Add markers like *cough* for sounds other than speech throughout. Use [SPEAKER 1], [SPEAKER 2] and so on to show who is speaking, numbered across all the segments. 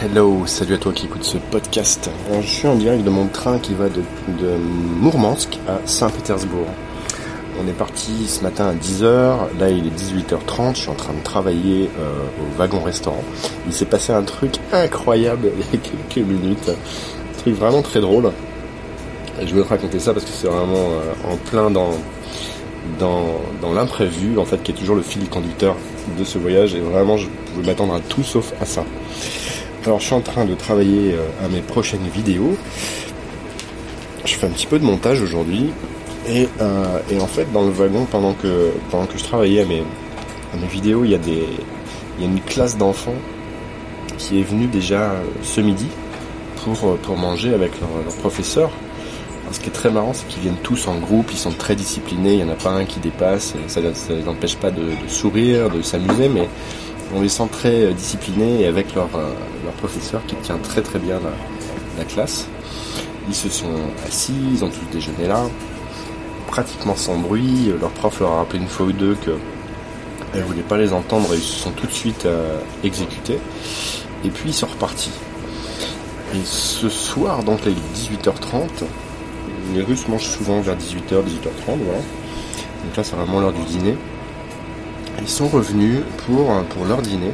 [SPEAKER 1] Hello, salut à toi qui écoute ce podcast. je suis en direct de mon train qui va de, Mourmansk à Saint-Pétersbourg. On est parti ce matin à 10h, là il est 18h30, je suis en train de travailler euh, au wagon restaurant. Il s'est passé un truc incroyable il y a quelques minutes, un truc vraiment très drôle. je vais te raconter ça parce que c'est vraiment euh, en plein dans l'imprévu, en fait, qui est toujours le fil conducteur de ce voyage, et vraiment je pouvais m'attendre à tout sauf à ça. Alors je suis en train de travailler euh, à mes prochaines vidéos. Je fais un petit peu de montage aujourd'hui. Et, euh, en fait dans le wagon pendant que pendant que je travaillais à mes, vidéos, il y a des il y a une classe d'enfants qui est venue déjà euh, ce midi pour, pour manger avec leur, professeur. ce qui est très marrant, c'est qu'ils viennent tous en groupe, ils sont très disciplinés, il n'y en a pas un qui dépasse, ça ne les empêche pas de, de sourire, de s'amuser, mais on les sent très euh, disciplinés et avec leur, euh, leur professeur qui tient très très bien la, classe. Ils se sont assis, ils ont tous déjeuné là, pratiquement sans bruit. Leur prof leur a rappelé une fois ou deux que elle voulait pas les entendre et ils se sont tout de suite euh, exécutés. Et puis ils sont repartis. Et ce soir, donc est 18h30, les Russes mangent souvent vers 18h, 18h30, voilà. Donc là c'est vraiment l'heure du dîner. Ils sont revenus pour, pour leur dîner.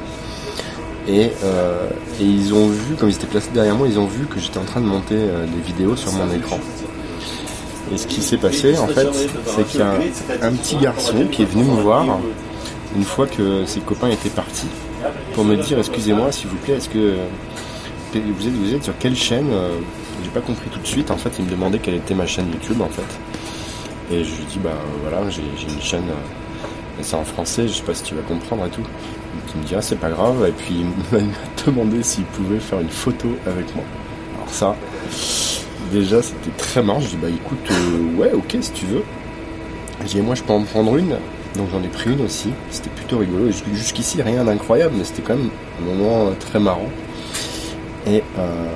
[SPEAKER 1] Et, euh, et, ils ont vu, comme ils étaient placés derrière moi, ils ont vu que j'étais en train de monter euh, des vidéos sur mon écran. Et ce qui s'est passé, en fait, c'est qu'il y a un, petit garçon qui est venu me voir une fois que ses copains étaient partis pour me dire excusez-moi s'il vous plaît, est-ce que vous êtes, vous êtes sur quelle chaîne euh, J'ai pas compris tout de suite. En fait, il me demandait quelle était ma chaîne YouTube en fait. Et je lui dis bah voilà, j'ai une chaîne c'est en français, je sais pas si tu vas comprendre et tout. il me dit ah c'est pas grave et puis il m'a *laughs* demandé s'il pouvait faire une photo avec moi. Alors ça, déjà c'était très marrant, je dis bah écoute euh, ouais ok si tu veux. J'ai moi je peux en prendre une, donc j'en ai pris une aussi, c'était plutôt rigolo. Jusqu'ici rien d'incroyable mais c'était quand même un moment euh, très marrant. Et, euh,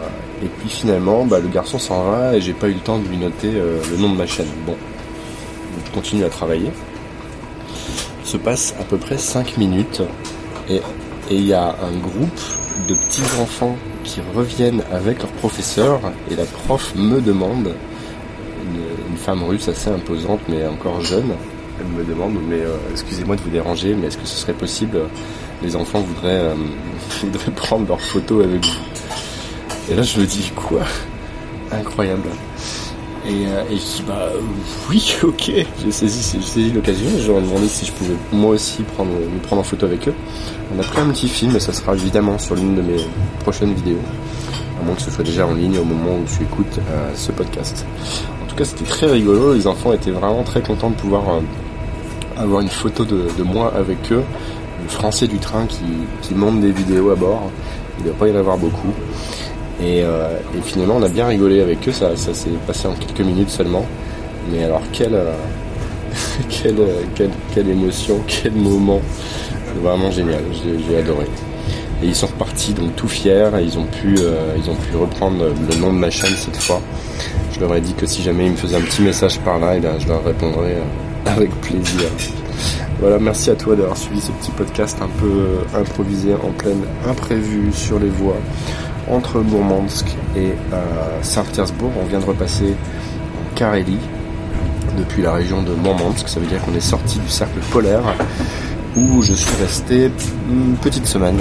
[SPEAKER 1] et puis finalement bah, le garçon s'en va et j'ai pas eu le temps de lui noter le nom de ma chaîne. Bon, je continue à travailler se passe à peu près 5 minutes. Et il y a un groupe de petits enfants qui reviennent avec leur professeur. Et la prof me demande, une, femme russe assez imposante mais encore jeune, elle me demande mais euh, excusez-moi de vous déranger mais est-ce que ce serait possible les enfants voudraient, euh, *laughs* voudraient prendre leur photo avec vous? Et là je me dis quoi? Incroyable et, euh, et je dis bah oui *laughs* ok j'ai saisi, saisi l'occasion je leur ai demandé si je pouvais moi aussi prendre, me prendre en photo avec eux. On a pris un petit film et ça sera évidemment sur l'une de mes prochaines vidéos. À moins que ce soit déjà en ligne au moment où tu écoutes euh, ce podcast. En tout cas c'était très rigolo, les enfants étaient vraiment très contents de pouvoir euh, avoir une photo de, moi avec eux. Le français du train qui, qui monte des vidéos à bord. Il ne doit pas y en avoir beaucoup. Euh, et, finalement, on a bien rigolé avec eux. Ça, ça s'est passé en quelques minutes seulement. Mais alors, quelle, euh, *laughs* quelle, quelle, quelle, émotion, quel moment. Vraiment génial. J'ai adoré. Et ils sont repartis donc tout fiers. Ils ont pu, euh, ils ont pu reprendre le nom de ma chaîne cette fois. Je leur ai dit que si jamais ils me faisaient un petit message par là, eh je leur répondrais *laughs* avec plaisir. Voilà, merci à toi d'avoir suivi ce petit podcast un peu improvisé en pleine imprévu sur les voies entre Bourmansk et euh, Saint-Pétersbourg. On vient de repasser en Carélie depuis la région de Mourmansk. Ça veut dire qu'on est sorti du cercle polaire où je suis resté une petite semaine.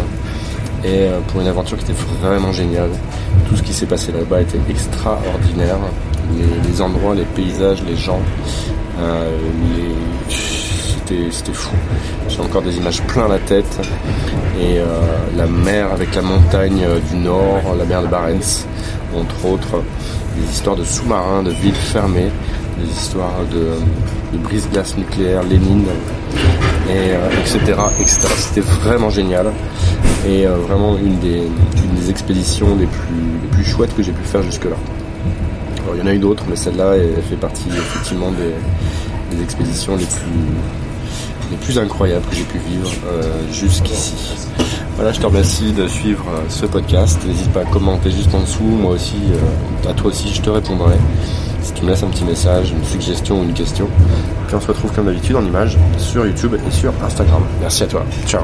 [SPEAKER 1] Et euh, pour une aventure qui était vraiment géniale. Tout ce qui s'est passé là-bas était extraordinaire. Les, endroits, les paysages, les gens, euh, c'était fou. J'ai encore des images plein la tête. Et euh, la mer avec la montagne euh, du nord, la mer de Barents, entre autres, des histoires de sous-marins, de villes fermées, des histoires de, brise-glace nucléaire, Lénine, et, etc. Euh, etc. C'était vraiment génial. Et vraiment une des, expéditions les plus, les plus chouettes que j'ai pu faire jusque-là. il y en a eu d'autres, mais celle-là, elle fait partie effectivement des, expéditions les plus, plus incroyables que j'ai pu vivre euh, jusqu'ici. Voilà, je te remercie de suivre euh, ce podcast. N'hésite pas à commenter juste en dessous. Moi aussi, euh, à toi aussi, je te répondrai. Si tu me laisses un petit message, une suggestion ou une question. Puis on se retrouve comme d'habitude en image sur YouTube et sur Instagram. Merci à toi. Ciao.